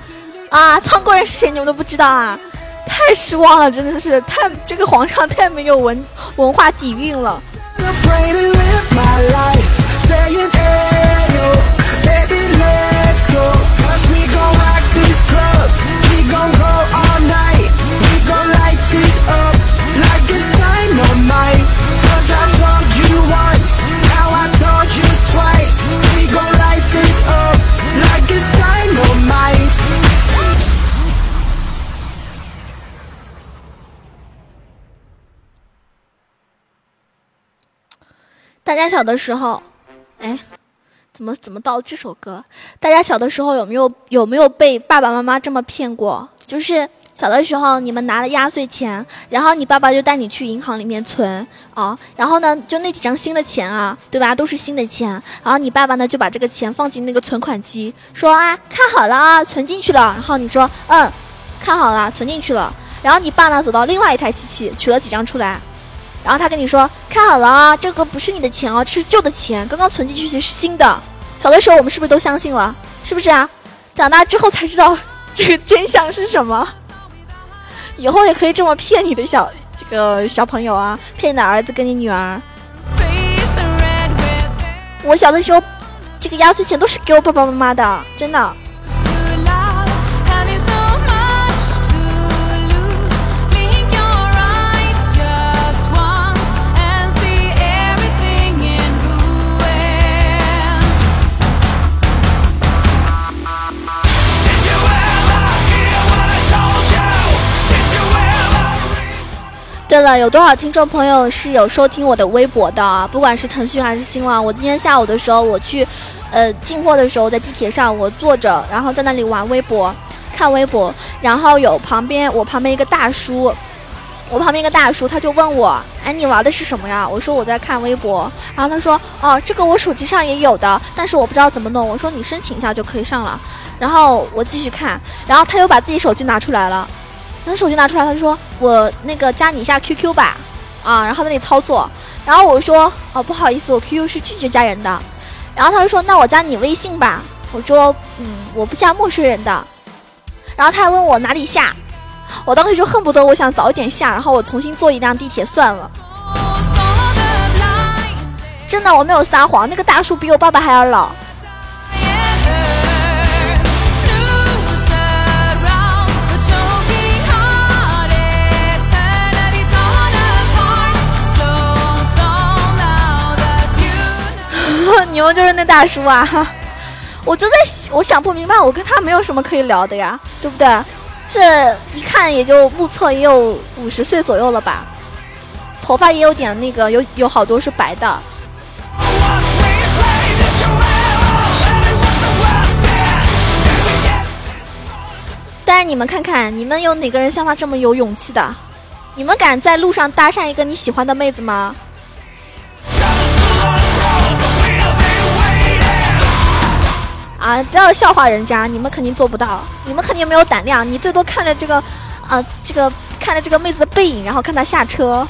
啊，苍贵人是谁？你们都不知道啊？太失望了，真的是太这个皇上太没有文文化底蕴了。大家小的时候，哎，怎么怎么到这首歌？大家小的时候有没有有没有被爸爸妈妈这么骗过？就是小的时候你们拿了压岁钱，然后你爸爸就带你去银行里面存啊，然后呢就那几张新的钱啊，对吧？都是新的钱，然后你爸爸呢就把这个钱放进那个存款机，说啊看好了啊，存进去了。然后你说嗯，看好了，存进去了。然后你爸呢走到另外一台机器取了几张出来。然后他跟你说：“看好了啊，这个不是你的钱哦，这是旧的钱，刚刚存进去是新的。”小的时候我们是不是都相信了？是不是啊？长大之后才知道这个真相是什么。以后也可以这么骗你的小这个小朋友啊，骗你的儿子跟你女儿。我小的时候，这个压岁钱都是给我爸爸妈妈的，真的。对了，有多少听众朋友是有收听我的微博的啊？不管是腾讯还是新浪，我今天下午的时候我去，呃，进货的时候在地铁上，我坐着，然后在那里玩微博，看微博，然后有旁边我旁边一个大叔，我旁边一个大叔他就问我，哎，你玩的是什么呀？我说我在看微博，然后他说，哦，这个我手机上也有的，但是我不知道怎么弄。我说你申请一下就可以上了，然后我继续看，然后他又把自己手机拿出来了。他手机拿出来，他说：“我那个加你一下 QQ 吧，啊，然后在那里操作。”然后我说：“哦，不好意思，我 QQ 是拒绝加人的。”然后他就说：“那我加你微信吧。”我说：“嗯，我不加陌生人的。”然后他还问我哪里下，我当时就恨不得我想早一点下，然后我重新坐一辆地铁算了。真的，我没有撒谎，那个大叔比我爸爸还要老。你们就是那大叔啊！我就在我想不明白，我跟他没有什么可以聊的呀，对不对？这一看也就目测也有五十岁左右了吧，头发也有点那个，有有好多是白的。但是你们看看，你们有哪个人像他这么有勇气的？你们敢在路上搭讪一个你喜欢的妹子吗？啊！不要笑话人家，你们肯定做不到，你们肯定没有胆量。你最多看着这个，啊，这个看着这个妹子的背影，然后看她下车。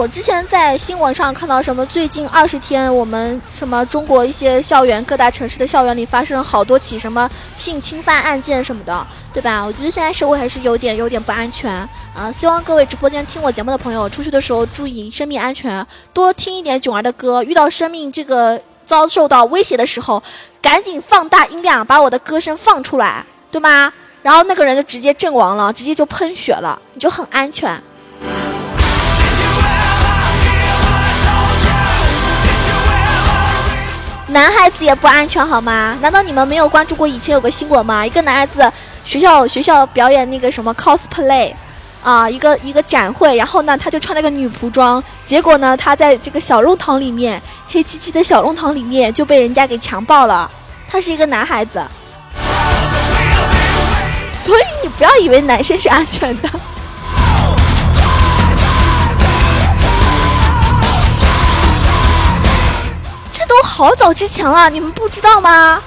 我之前在新闻上看到什么，最近二十天，我们什么中国一些校园，各大城市的校园里发生好多起什么性侵犯案件什么的，对吧？我觉得现在社会还是有点有点不安全啊！希望各位直播间听我节目的朋友，出去的时候注意生命安全，多听一点囧儿的歌。遇到生命这个遭受到威胁的时候，赶紧放大音量，把我的歌声放出来，对吗？然后那个人就直接阵亡了，直接就喷血了，你就很安全。男孩子也不安全好吗？难道你们没有关注过以前有个新闻吗？一个男孩子学校学校表演那个什么 cosplay，啊，一个一个展会，然后呢，他就穿了个女仆装，结果呢，他在这个小弄堂里面，黑漆漆的小弄堂里面就被人家给强暴了。他是一个男孩子，所以你不要以为男生是安全的。都好早之前了，你们不知道吗？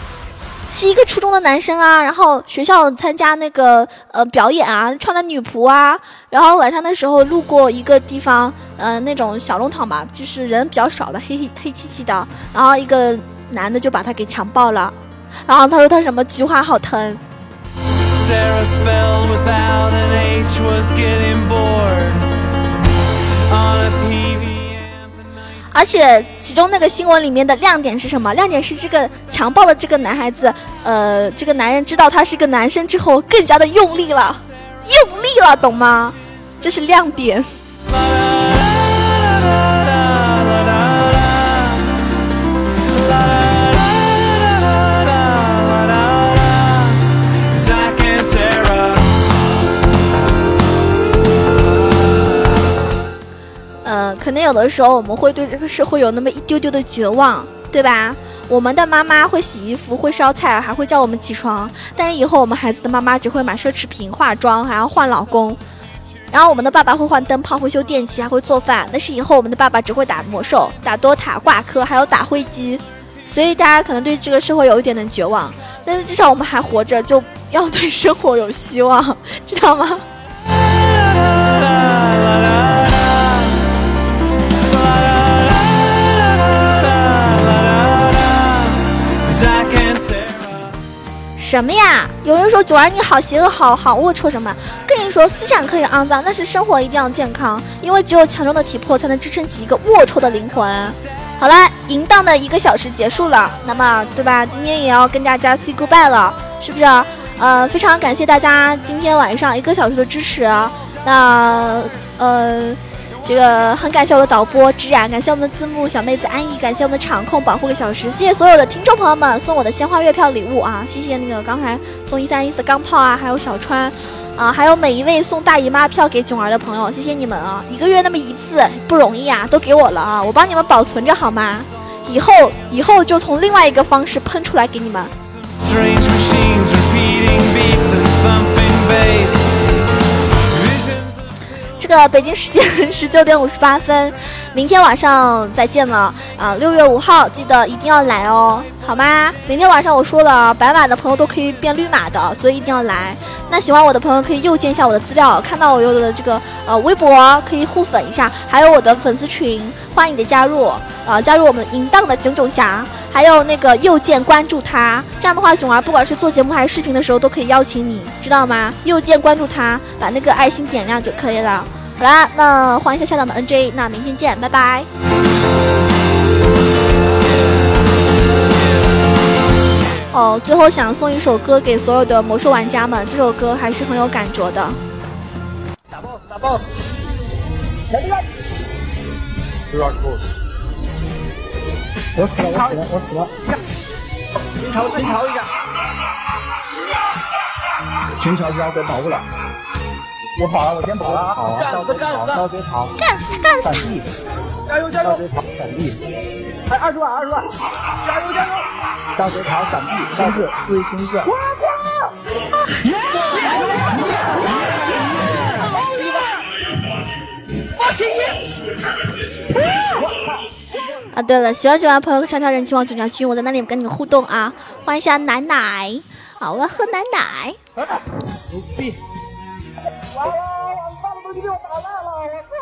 是一个初中的男生啊，然后学校参加那个呃表演啊，穿了女仆啊，然后晚上的时候路过一个地方，呃那种小弄堂嘛，就是人比较少的，黑黑黑漆漆的，然后一个男的就把他给强暴了，然后他说他什么菊花好疼，Sarah 而且其中那个新闻里面的亮点是什么？亮点是这个强暴的这个男孩子，呃，这个男人知道他是个男生之后，更加的用力了，用力了，懂吗？这是亮点。可能有的时候我们会对这个社会有那么一丢丢的绝望，对吧？我们的妈妈会洗衣服，会烧菜，还会叫我们起床，但是以后我们孩子的妈妈只会买奢侈品、化妆，还要换老公。然后我们的爸爸会换灯泡，会修电器，还会做饭。但是以后我们的爸爸只会打魔兽、打 DOTA、挂科，还有打灰机。所以大家可能对这个社会有一点点绝望，但是至少我们还活着，就要对生活有希望，知道吗？什么呀？有人说九儿你好邪恶，好好龌龊什么？跟你说，思想可以肮脏，但是生活一定要健康，因为只有强壮的体魄才能支撑起一个龌龊的灵魂。好了，淫荡的一个小时结束了，那么对吧？今天也要跟大家 say goodbye 了，是不是？呃，非常感谢大家今天晚上一个小时的支持。那呃。这个很感谢我的导播直染，感谢我们的字幕小妹子安逸，感谢我们的场控保护个小时，谢谢所有的听众朋友们送我的鲜花月票礼物啊！谢谢那个刚才送一三一四钢炮啊，还有小川，啊，还有每一位送大姨妈票给囧儿的朋友，谢谢你们啊！一个月那么一次不容易啊，都给我了啊，我帮你们保存着好吗？以后以后就从另外一个方式喷出来给你们。Strange machines repeating beats and thumping bass. 北京时间十九点五十八分，明天晚上再见了啊！六月五号记得一定要来哦，好吗？明天晚上我说了，白马的朋友都可以变绿马的，所以一定要来。那喜欢我的朋友可以右键一下我的资料，看到我有的这个呃微博可以互粉一下，还有我的粉丝群，欢迎你的加入。呃，加入我们淫荡的囧囧侠，还有那个右键关注他，这样的话，囧儿不管是做节目还是视频的时候，都可以邀请你，知道吗？右键关注他，把那个爱心点亮就可以了。好啦，那欢迎一下下档的 NJ，那明天见，拜拜。哦，最后想送一首歌给所有的魔兽玩家们，这首歌还是很有感觉的。打爆打爆！来来，有点酷。我死了，我死了，我死了！秦朝，秦朝一下，秦朝要被保护了。我跑了，我先跑了啊！好啊，倒追跑，倒追跑，干死干闪死！避，加油加油！倒追跑，闪避，还二十万二十万，加油加油！倒追跑，闪避，倒是追星字。呱呱！啊，对了，喜欢九玩朋友可以上条人气王九家君，我在那里跟你互动啊，欢迎一下奶奶，好，我要喝奶奶。牛逼！完了，我爸爸都给我打烂了，我操！